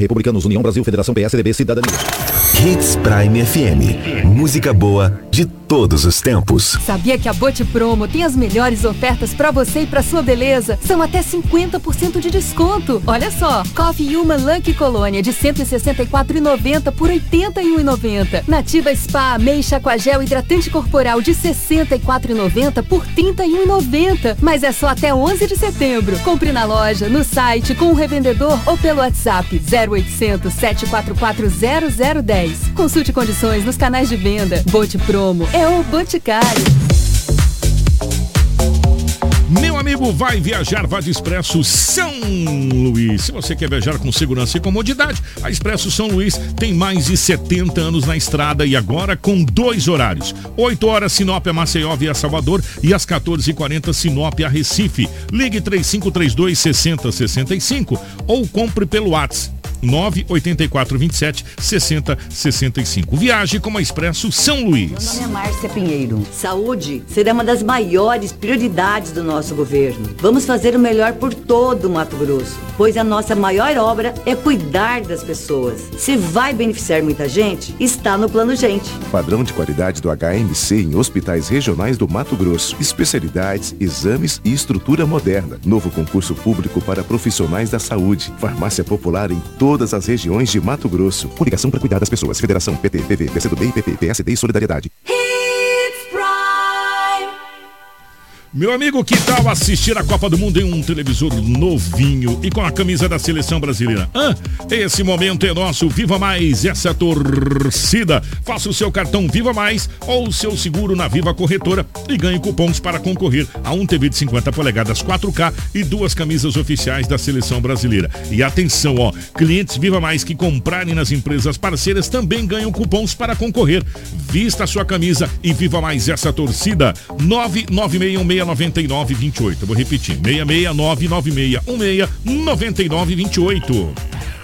Republicanos, União Brasil, Federação PSDB, Cidadania. Hits Prime FM. Música boa de todos os tempos. Sabia que a Bote Promo tem as melhores ofertas para você e para sua beleza? São até 50% de desconto. Olha só, Coffee Human Lucky Colônia de 164,90 por 81,90. Nativa Spa Ameixa Aquagel Hidratante Corporal de 64,90 por 31,90. Mas é só até 11 de setembro. Compre na loja, no site, com o revendedor ou pelo WhatsApp 0800 744 0010. Consulte condições nos canais de venda. Bote Promo é o Boticário. Meu amigo, vai viajar, vá de Expresso São Luís. Se você quer viajar com segurança e comodidade, a Expresso São Luís tem mais de 70 anos na estrada e agora com dois horários. 8 horas Sinop a Maceió via Salvador e às 14h40 Sinop a Recife. Ligue 3532 6065 ou compre pelo WhatsApp 984 27 60 65. Viaje com a Expresso São Luís. Meu nome é Márcia Pinheiro. Saúde será uma das maiores prioridades do nosso governo. Vamos fazer o melhor por todo o Mato Grosso, pois a nossa maior obra é cuidar das pessoas. Se vai beneficiar muita gente, está no Plano Gente. Padrão de qualidade do HMC em hospitais regionais do Mato Grosso. Especialidades, exames e estrutura moderna. Novo concurso público para profissionais da saúde. Farmácia popular em todo todas as regiões de Mato Grosso. Coligação para cuidar das pessoas. Federação PT, PV, PCdoB PP, PSD e Solidariedade. Meu amigo, que tal assistir a Copa do Mundo em um televisor novinho e com a camisa da seleção brasileira? Hã? Esse momento é nosso. Viva Mais essa torcida. Faça o seu cartão Viva Mais ou o seu seguro na Viva Corretora e ganhe cupons para concorrer a um TV de 50 polegadas 4K e duas camisas oficiais da seleção brasileira. E atenção, ó, clientes Viva Mais que comprarem nas empresas parceiras também ganham cupons para concorrer. Vista a sua camisa e viva mais essa torcida. 99616 9928. Vou repetir: 66996169928.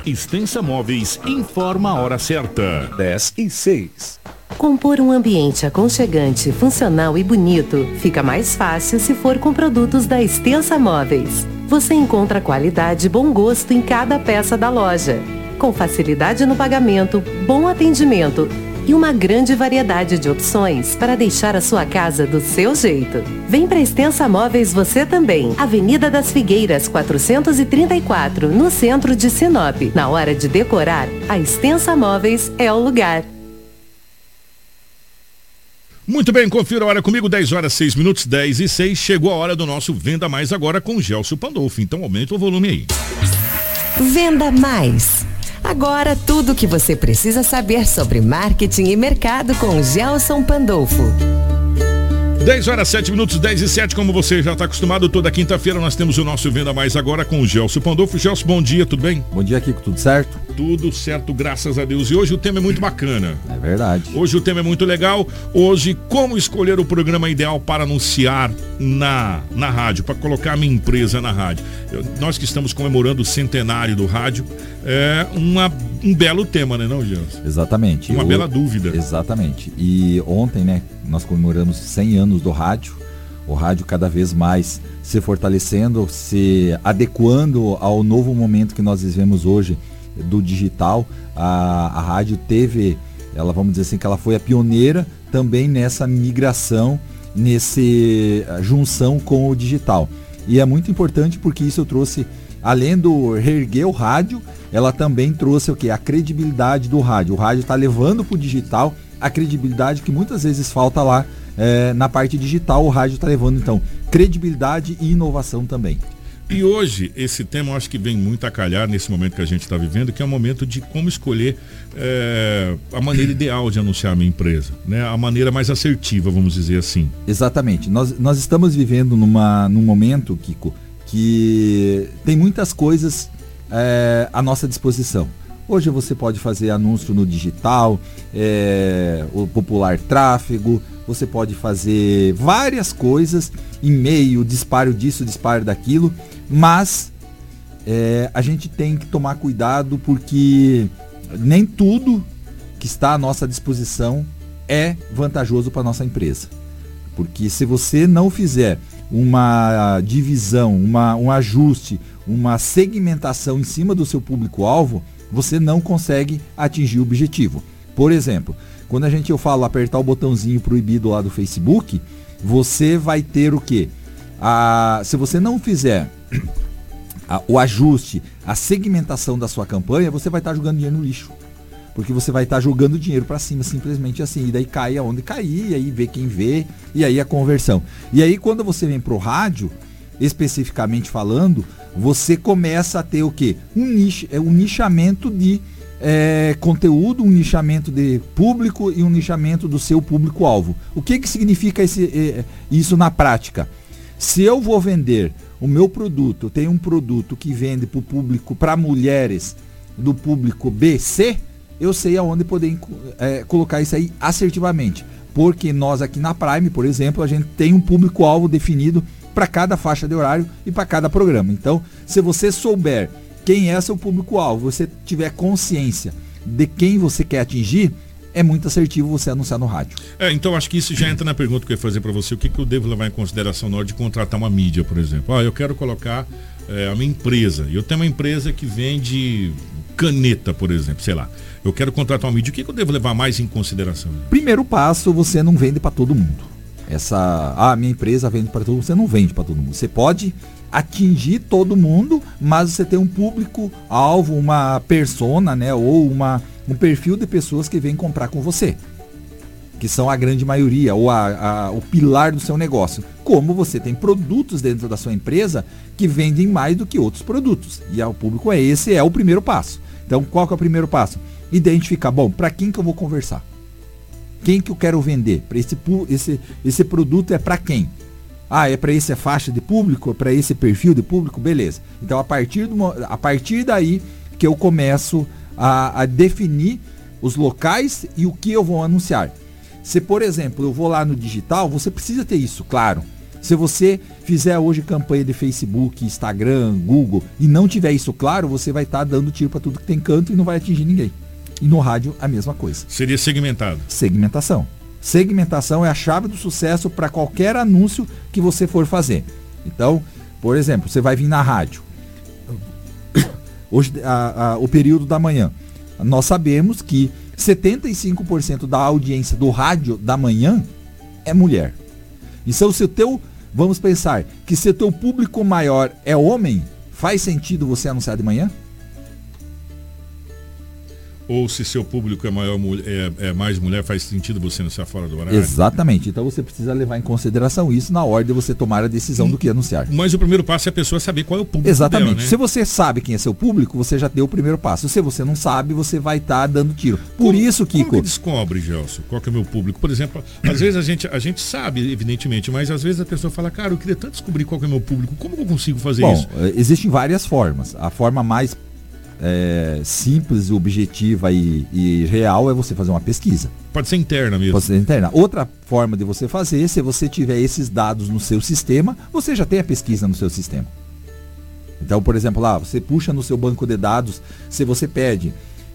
Extensa Móveis informa a hora certa. 10 e 6. Compor um ambiente aconchegante, funcional e bonito fica mais fácil se for com produtos da Extensa Móveis. Você encontra qualidade e bom gosto em cada peça da loja. Com facilidade no pagamento, bom atendimento e uma grande variedade de opções para deixar a sua casa do seu jeito. Vem para Extensa Móveis você também. Avenida das Figueiras, 434, no centro de Sinop. Na hora de decorar, a Extensa Móveis é o lugar. Muito bem, confira a hora comigo, 10 horas 6 minutos, 10 e 6. Chegou a hora do nosso Venda Mais agora com Gelson Pandolfo. Então aumenta o volume aí. Venda Mais. Agora tudo o que você precisa saber sobre marketing e mercado com Gelson Pandolfo. 10 horas 7 minutos, 10 e 7, como você já está acostumado, toda quinta-feira nós temos o nosso Venda Mais agora com o Gelson Pandolfo. Gelson, bom dia, tudo bem? Bom dia, Kiko, tudo certo? Tudo certo, graças a Deus. E hoje o tema é muito bacana. É verdade. Hoje o tema é muito legal. Hoje, como escolher o programa ideal para anunciar na, na rádio, para colocar a minha empresa na rádio. Eu, nós que estamos comemorando o centenário do rádio, é uma, um belo tema, né, não, Gelson? Exatamente. Uma bela dúvida. Exatamente. E ontem, né, nós comemoramos 100 anos do rádio, o rádio cada vez mais se fortalecendo, se adequando ao novo momento que nós vivemos hoje do digital. A, a rádio teve, ela vamos dizer assim, que ela foi a pioneira também nessa migração, nesse junção com o digital. E é muito importante porque isso trouxe, além do reerguer o rádio, ela também trouxe o que? A credibilidade do rádio. O rádio está levando para o digital a credibilidade que muitas vezes falta lá é, na parte digital. O rádio está levando então credibilidade e inovação também. E hoje, esse tema eu acho que vem muito a calhar nesse momento que a gente está vivendo, que é o momento de como escolher é, a maneira ideal de anunciar a minha empresa, né? a maneira mais assertiva, vamos dizer assim. Exatamente. Nós, nós estamos vivendo numa, num momento, Kiko, que tem muitas coisas é, à nossa disposição. Hoje você pode fazer anúncio no digital, é, o popular tráfego, você pode fazer várias coisas, e-mail, disparo disso, disparo daquilo, mas é, a gente tem que tomar cuidado porque nem tudo que está à nossa disposição é vantajoso para nossa empresa. Porque se você não fizer uma divisão, uma, um ajuste, uma segmentação em cima do seu público-alvo, você não consegue atingir o objetivo. Por exemplo, quando a gente eu falo apertar o botãozinho proibido lá do Facebook, você vai ter o quê? Se você não fizer a, o ajuste, a segmentação da sua campanha, você vai estar jogando dinheiro no lixo. Porque você vai estar jogando dinheiro para cima simplesmente assim, e daí cai aonde cair, e aí vê quem vê, e aí a conversão. E aí quando você vem pro rádio, especificamente falando, você começa a ter o quê? Um, nicho, é um nichamento de é, conteúdo, um nichamento de público e um nichamento do seu público-alvo. O que, que significa esse, é, isso na prática? Se eu vou vender o meu produto, eu tenho um produto que vende para o público, para mulheres do público BC, eu sei aonde poder é, colocar isso aí assertivamente. Porque nós aqui na Prime, por exemplo, a gente tem um público-alvo definido para cada faixa de horário e para cada programa. Então, se você souber quem é seu público-alvo, você tiver consciência de quem você quer atingir, é muito assertivo você anunciar no rádio. É, então acho que isso já entra na pergunta que eu ia fazer para você. O que, que eu devo levar em consideração na hora de contratar uma mídia, por exemplo? Ah, eu quero colocar é, a minha empresa. Eu tenho uma empresa que vende caneta, por exemplo, sei lá. Eu quero contratar uma mídia. O que, que eu devo levar mais em consideração? Primeiro passo, você não vende para todo mundo. Essa, ah, minha empresa vende para todo mundo. Você não vende para todo mundo. Você pode atingir todo mundo, mas você tem um público alvo, uma persona, né, ou uma, um perfil de pessoas que vêm comprar com você, que são a grande maioria ou a, a, o pilar do seu negócio. Como você tem produtos dentro da sua empresa que vendem mais do que outros produtos e o público é esse é o primeiro passo. Então qual que é o primeiro passo? Identificar, bom, para quem que eu vou conversar? Quem que eu quero vender? Para esse, esse, esse produto é para quem? Ah, é para essa faixa de público, para esse perfil de público, beleza. Então a partir, do, a partir daí que eu começo a, a definir os locais e o que eu vou anunciar. Se, por exemplo, eu vou lá no digital, você precisa ter isso, claro. Se você fizer hoje campanha de Facebook, Instagram, Google e não tiver isso claro, você vai estar tá dando tiro para tudo que tem canto e não vai atingir ninguém. E no rádio a mesma coisa. Seria segmentado. Segmentação. Segmentação é a chave do sucesso para qualquer anúncio que você for fazer. Então, por exemplo, você vai vir na rádio. Hoje, a, a, o período da manhã. Nós sabemos que 75% da audiência do rádio da manhã é mulher. Então, se o teu, vamos pensar, que se o teu público maior é homem, faz sentido você anunciar de manhã? Ou se seu público é, maior, é, é, mais mulher, faz sentido você anunciar fora do horário? Exatamente. Então você precisa levar em consideração isso na hora de você tomar a decisão do que anunciar. Mas o primeiro passo é a pessoa saber qual é o público. Exatamente. Dela, né? Se você sabe quem é seu público, você já deu o primeiro passo. Se você não sabe, você vai estar tá dando tiro. Por como, isso, Kiko. Como que descobre, Gelson, qual que é o meu público? Por exemplo, às vezes a gente, a gente sabe, evidentemente, mas às vezes a pessoa fala, cara, eu queria tanto descobrir qual que é o meu público. Como eu consigo fazer Bom, isso? Eh, existem várias formas. A forma mais é, simples, objetiva e, e, real é você fazer uma pesquisa. Pode ser interna mesmo. Pode ser interna. Outra forma de você fazer, se você tiver esses dados no seu sistema, você já tem a pesquisa no seu sistema. Então, por exemplo, lá, você puxa no seu banco de dados, se você pede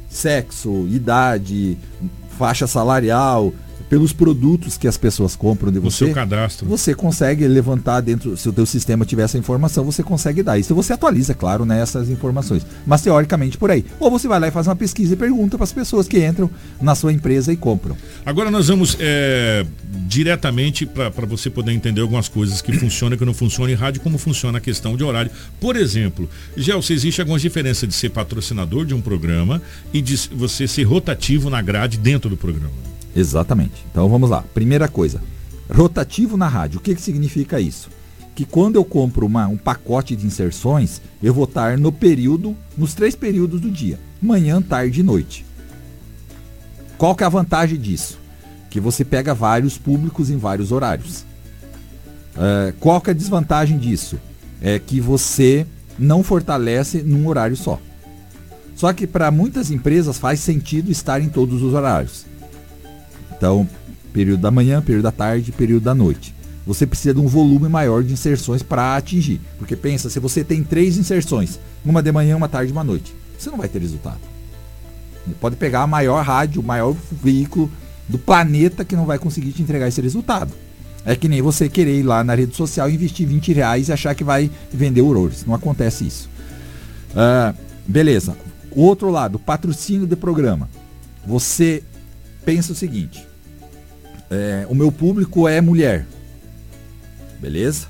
sexo, idade, faixa salarial, pelos produtos que as pessoas compram de você. Seu cadastro. Você consegue levantar dentro, se o teu sistema tiver essa informação, você consegue dar. Isso você atualiza, claro, né, essas informações. Mas teoricamente por aí. Ou você vai lá e faz uma pesquisa e pergunta para as pessoas que entram na sua empresa e compram. Agora nós vamos é, diretamente para você poder entender algumas coisas que funcionam e que não funcionam em rádio, como funciona a questão de horário. Por exemplo, Gelson, existe algumas diferenças de ser patrocinador de um programa e de você ser rotativo na grade dentro do programa. Exatamente. Então vamos lá. Primeira coisa, rotativo na rádio. O que, que significa isso? Que quando eu compro uma, um pacote de inserções, eu vou estar no período, nos três períodos do dia: manhã, tarde e noite. Qual que é a vantagem disso? Que você pega vários públicos em vários horários. Uh, qual que é a desvantagem disso? É que você não fortalece num horário só. Só que para muitas empresas faz sentido estar em todos os horários. Então, período da manhã, período da tarde, período da noite. Você precisa de um volume maior de inserções para atingir. Porque pensa, se você tem três inserções, uma de manhã, uma tarde e uma noite, você não vai ter resultado. Pode pegar a maior rádio, o maior veículo do planeta que não vai conseguir te entregar esse resultado. É que nem você querer ir lá na rede social investir 20 reais e achar que vai vender horrores. Não acontece isso. Uh, beleza. O outro lado, patrocínio de programa. Você pensa o seguinte: é, o meu público é mulher. Beleza?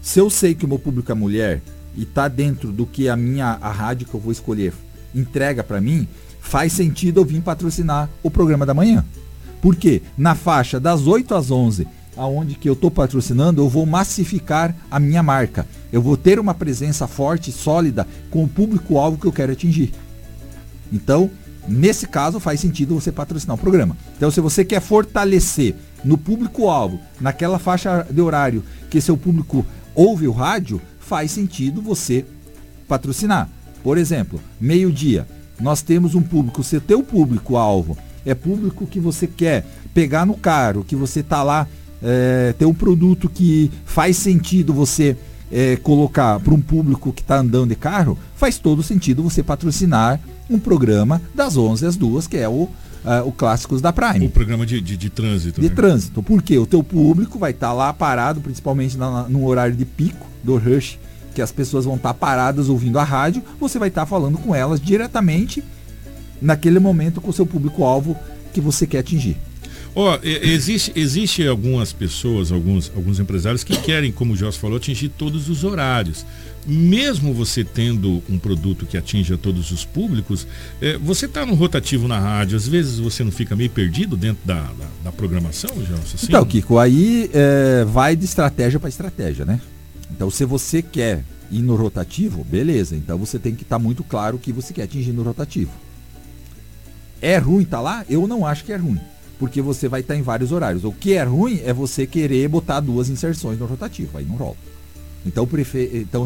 Se eu sei que o meu público é mulher e tá dentro do que a minha a rádio que eu vou escolher entrega para mim, faz sentido eu vir patrocinar o programa da manhã. Por quê? Na faixa das 8 às 11, aonde que eu estou patrocinando, eu vou massificar a minha marca. Eu vou ter uma presença forte, sólida com o público-alvo que eu quero atingir. Então, nesse caso, faz sentido você patrocinar o programa. Então, se você quer fortalecer no público-alvo, naquela faixa de horário que seu público ouve o rádio, faz sentido você patrocinar. Por exemplo, meio-dia, nós temos um público, se teu público-alvo é público que você quer pegar no caro, que você tá lá, é, ter um produto que faz sentido você é, colocar para um público que está andando de carro, faz todo sentido você patrocinar um programa das 11 às 2, que é o, uh, o Clássicos da Prime. O programa de, de, de trânsito. De né? trânsito. Porque o teu público vai estar tá lá parado, principalmente na, no horário de pico do rush, que as pessoas vão estar tá paradas ouvindo a rádio, você vai estar tá falando com elas diretamente naquele momento com o seu público-alvo que você quer atingir. Ó, oh, existe, existe algumas pessoas, alguns, alguns empresários que querem, como o Joss falou, atingir todos os horários. Mesmo você tendo um produto que atinja todos os públicos, é, você está no rotativo na rádio, às vezes você não fica meio perdido dentro da, da, da programação, Joss? Assim? Então, Kiko, aí é, vai de estratégia para estratégia, né? Então, se você quer ir no rotativo, beleza. Então você tem que estar tá muito claro o que você quer atingir no rotativo. É ruim estar tá lá? Eu não acho que é ruim. Porque você vai estar tá em vários horários. O que é ruim é você querer botar duas inserções no rotativo. Aí não rola. Então, prefe... então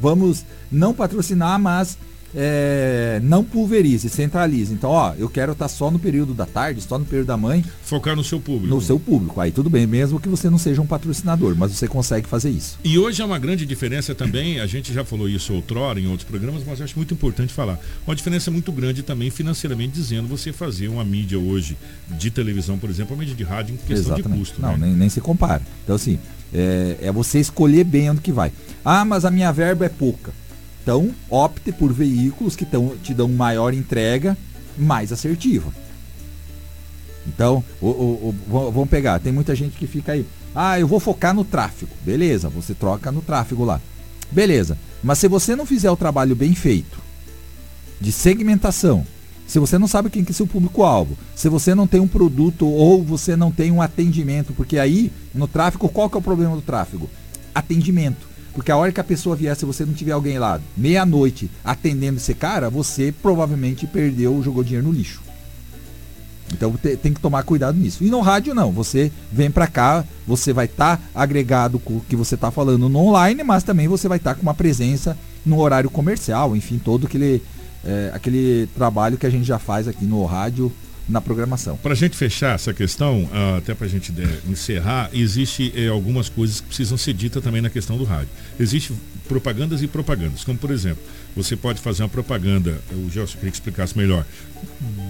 vamos não patrocinar, mas é, não pulverize, centralize. Então, ó, eu quero estar tá só no período da tarde, só no período da mãe. Focar no seu público. No seu público. Aí tudo bem, mesmo que você não seja um patrocinador, mas você consegue fazer isso. E hoje é uma grande diferença também, a gente já falou isso outrora em outros programas, mas acho muito importante falar. Uma diferença muito grande também financeiramente dizendo você fazer uma mídia hoje de televisão, por exemplo, uma mídia de rádio em questão Exatamente. de custo. Não, né? nem, nem se compara. Então, assim, é, é você escolher bem onde que vai. Ah, mas a minha verba é pouca então, opte por veículos que tão, te dão maior entrega, mais assertiva. Então, o, o, o, vamos pegar, tem muita gente que fica aí, ah, eu vou focar no tráfego. Beleza, você troca no tráfego lá. Beleza, mas se você não fizer o trabalho bem feito, de segmentação, se você não sabe quem que é seu público-alvo, se você não tem um produto ou você não tem um atendimento, porque aí no tráfego, qual que é o problema do tráfego? Atendimento. Porque a hora que a pessoa vier, se você não tiver alguém lá, meia-noite, atendendo esse cara, você provavelmente perdeu, jogou dinheiro no lixo. Então te, tem que tomar cuidado nisso. E no rádio não, você vem para cá, você vai estar tá agregado com o que você está falando no online, mas também você vai estar tá com uma presença no horário comercial, enfim, todo aquele, é, aquele trabalho que a gente já faz aqui no rádio na programação. Para a gente fechar essa questão, uh, até para a gente uh, encerrar, existe uh, algumas coisas que precisam ser ditas também na questão do rádio. Existe propagandas e propagandas, como por exemplo, você pode fazer uma propaganda, o Gelson queria que explicasse melhor,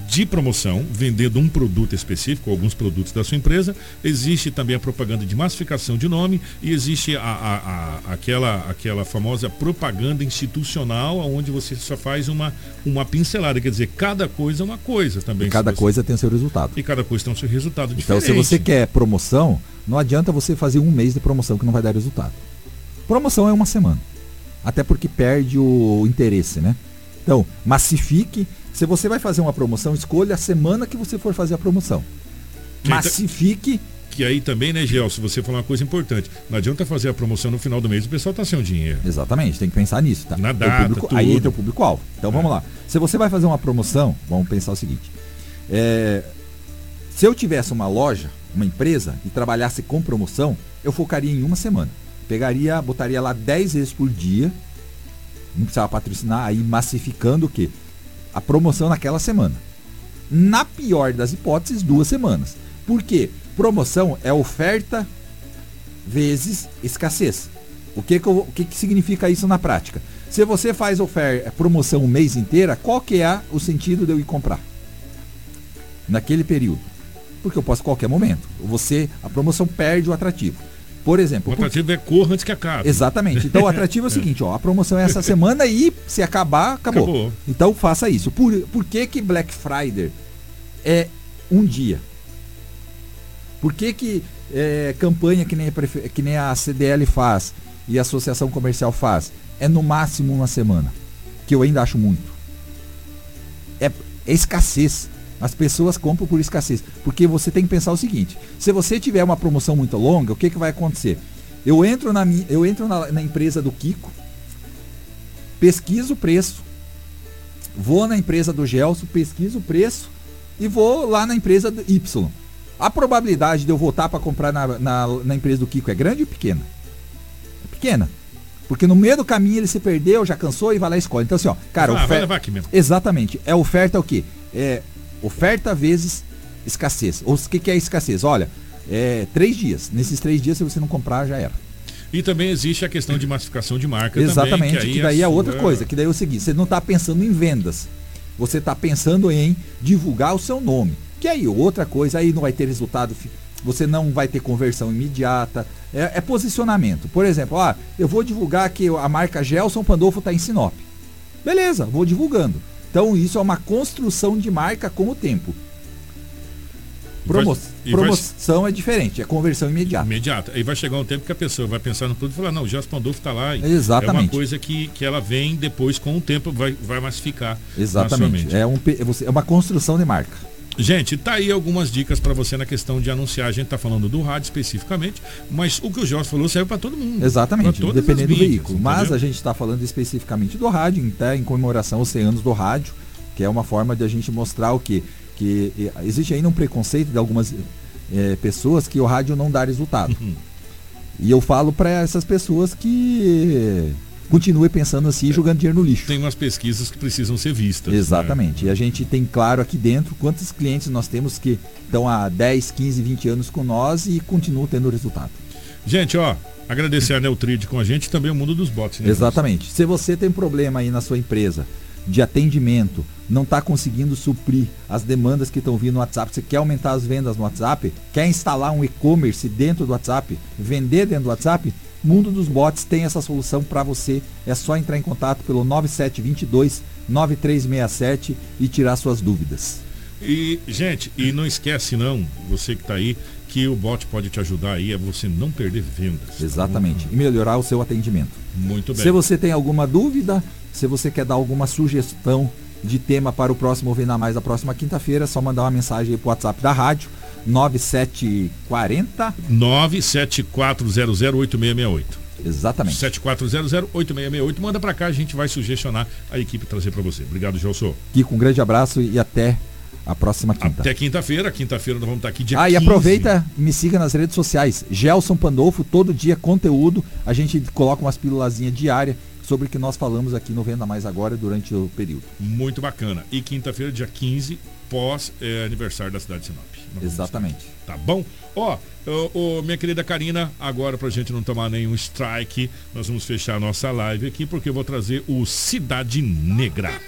de promoção, vendendo um produto específico, alguns produtos da sua empresa. Existe também a propaganda de massificação de nome e existe a, a, a, aquela, aquela famosa propaganda institucional, onde você só faz uma, uma pincelada, quer dizer, cada coisa é uma coisa também. E cada você... coisa tem o seu resultado. E cada coisa tem o seu resultado então, diferente. Então, se você quer promoção, não adianta você fazer um mês de promoção que não vai dar resultado. Promoção é uma semana até porque perde o interesse, né? Então, massifique. Se você vai fazer uma promoção, escolha a semana que você for fazer a promoção. Massifique. Que aí também, né, Gel, se você falar uma coisa importante, não adianta fazer a promoção no final do mês e o pessoal tá sem o dinheiro. Exatamente, tem que pensar nisso, tá? Na data, público, aí entra o público-alvo. Então é. vamos lá. Se você vai fazer uma promoção, vamos pensar o seguinte. É, se eu tivesse uma loja, uma empresa, e trabalhasse com promoção, eu focaria em uma semana. Pegaria, botaria lá 10 vezes por dia. Não precisava patrocinar, aí massificando o quê? A promoção naquela semana. Na pior das hipóteses, duas semanas. Por quê? Promoção é oferta vezes escassez. O que, que, eu, o que, que significa isso na prática? Se você faz oferta, promoção o mês inteiro, qual que é o sentido de eu ir comprar? Naquele período. Porque eu posso a qualquer momento. Você, a promoção perde o atrativo. Por exemplo. O atrativo é corra antes que acabe. Exatamente. Então o atrativo é o seguinte, ó, a promoção é essa semana e se acabar, acabou. Acabou. Então faça isso. Por, por que que Black Friday é um dia? Por que que é, campanha que nem, a que nem a CDL faz e a Associação Comercial faz é no máximo uma semana? Que eu ainda acho muito. É, é escassez. As pessoas compram por escassez. Porque você tem que pensar o seguinte: se você tiver uma promoção muito longa, o que, que vai acontecer? Eu entro na, minha, eu entro na, na empresa do Kiko, pesquiso o preço, vou na empresa do Gelson, pesquiso o preço e vou lá na empresa do Y. A probabilidade de eu voltar para comprar na, na, na empresa do Kiko é grande ou pequena? É pequena. Porque no meio do caminho ele se perdeu, já cansou e vai lá e escolhe. Então assim, ó, cara, Ah, ofer-. Exatamente. É oferta o quê? É oferta vezes escassez. Ou o que, que é escassez? Olha, é três dias. Nesses três dias, se você não comprar, já era. E também existe a questão de massificação de marca Exatamente, também. que, aí daí é sua- outra coisa, que daí é o seguinte, você não está pensando em vendas. Você está pensando em divulgar o seu nome. Que aí, outra coisa, aí não vai ter resultado, você não vai ter conversão imediata. É, é posicionamento. Por exemplo, ah, eu vou divulgar que a marca Gelson Pandolfo está em Sinop. Beleza, vou divulgando. Então isso é uma construção de marca com o tempo. Promo- Vai- e vai- promoção é diferente, é conversão imediata. Imediata. Aí vai chegar um tempo que a pessoa vai pensar no produto e falar, não, o Gelson Pandolfo está lá. Exatamente. É uma coisa que, que ela vem depois, com o tempo, vai, vai massificar. Exatamente. mente. É, um, é uma construção de marca. Gente, tá aí algumas dicas para você na questão de anunciar. A gente tá falando do rádio especificamente, mas o que o Jorge falou serve para todo mundo. Exatamente, dependendo do veículo. Mas entendeu? a gente está falando especificamente do rádio, então, em comemoração aos 100 anos do rádio, que é uma forma de a gente mostrar o quê? Que existe ainda um preconceito de algumas eh, pessoas que o rádio não dá resultado. Uhum. E eu falo para essas pessoas que continue pensando assim, jogando dinheiro no lixo. Tem umas pesquisas que precisam ser vistas. né? Exatamente. E a gente tem claro aqui dentro quantos clientes nós temos que estão há 10, 15, 20 anos com nós e continuam tendo resultado. Gente, ó, agradecer a Neutrid com a gente e também o mundo dos bots, né? Exatamente. Se você tem problema aí na sua empresa de atendimento, não está conseguindo suprir as demandas que estão vindo no WhatsApp, você quer aumentar as vendas no WhatsApp, quer instalar um e-commerce dentro do WhatsApp, vender dentro do WhatsApp, Mundo dos Bots tem essa solução para você. É só entrar em contato pelo 9722 9367 e tirar suas dúvidas. E, gente, e não esquece não, você que tá aí, que o bot pode te ajudar aí a você não perder vendas. Exatamente. E melhorar o seu atendimento. Muito bem. Se você tem alguma dúvida, se você quer dar alguma sugestão de tema para o próximo Venda Mais da próxima quinta-feira, é só mandar uma mensagem aí pro WhatsApp da rádio 9740 974008668. Exatamente. 74008668. Manda pra cá, a gente vai sugestionar a equipe trazer pra você. Obrigado, Gelson. Kiko, um grande abraço e até a próxima quinta. Até quinta-feira. Quinta-feira nós vamos estar aqui dia Ah, e 15. aproveita e me siga nas redes sociais. Gelson Pandolfo, todo dia conteúdo. A gente coloca umas pílulazinhas diárias sobre o que nós falamos aqui no Venda Mais Agora durante o período. Muito bacana. E quinta-feira, dia 15, pós eh, aniversário da cidade de Sinop. Exatamente. Tá bom? Ó, ô, ô, minha querida Karina, agora pra gente não tomar nenhum strike, nós vamos fechar a nossa live aqui porque eu vou trazer o Cidade Negra.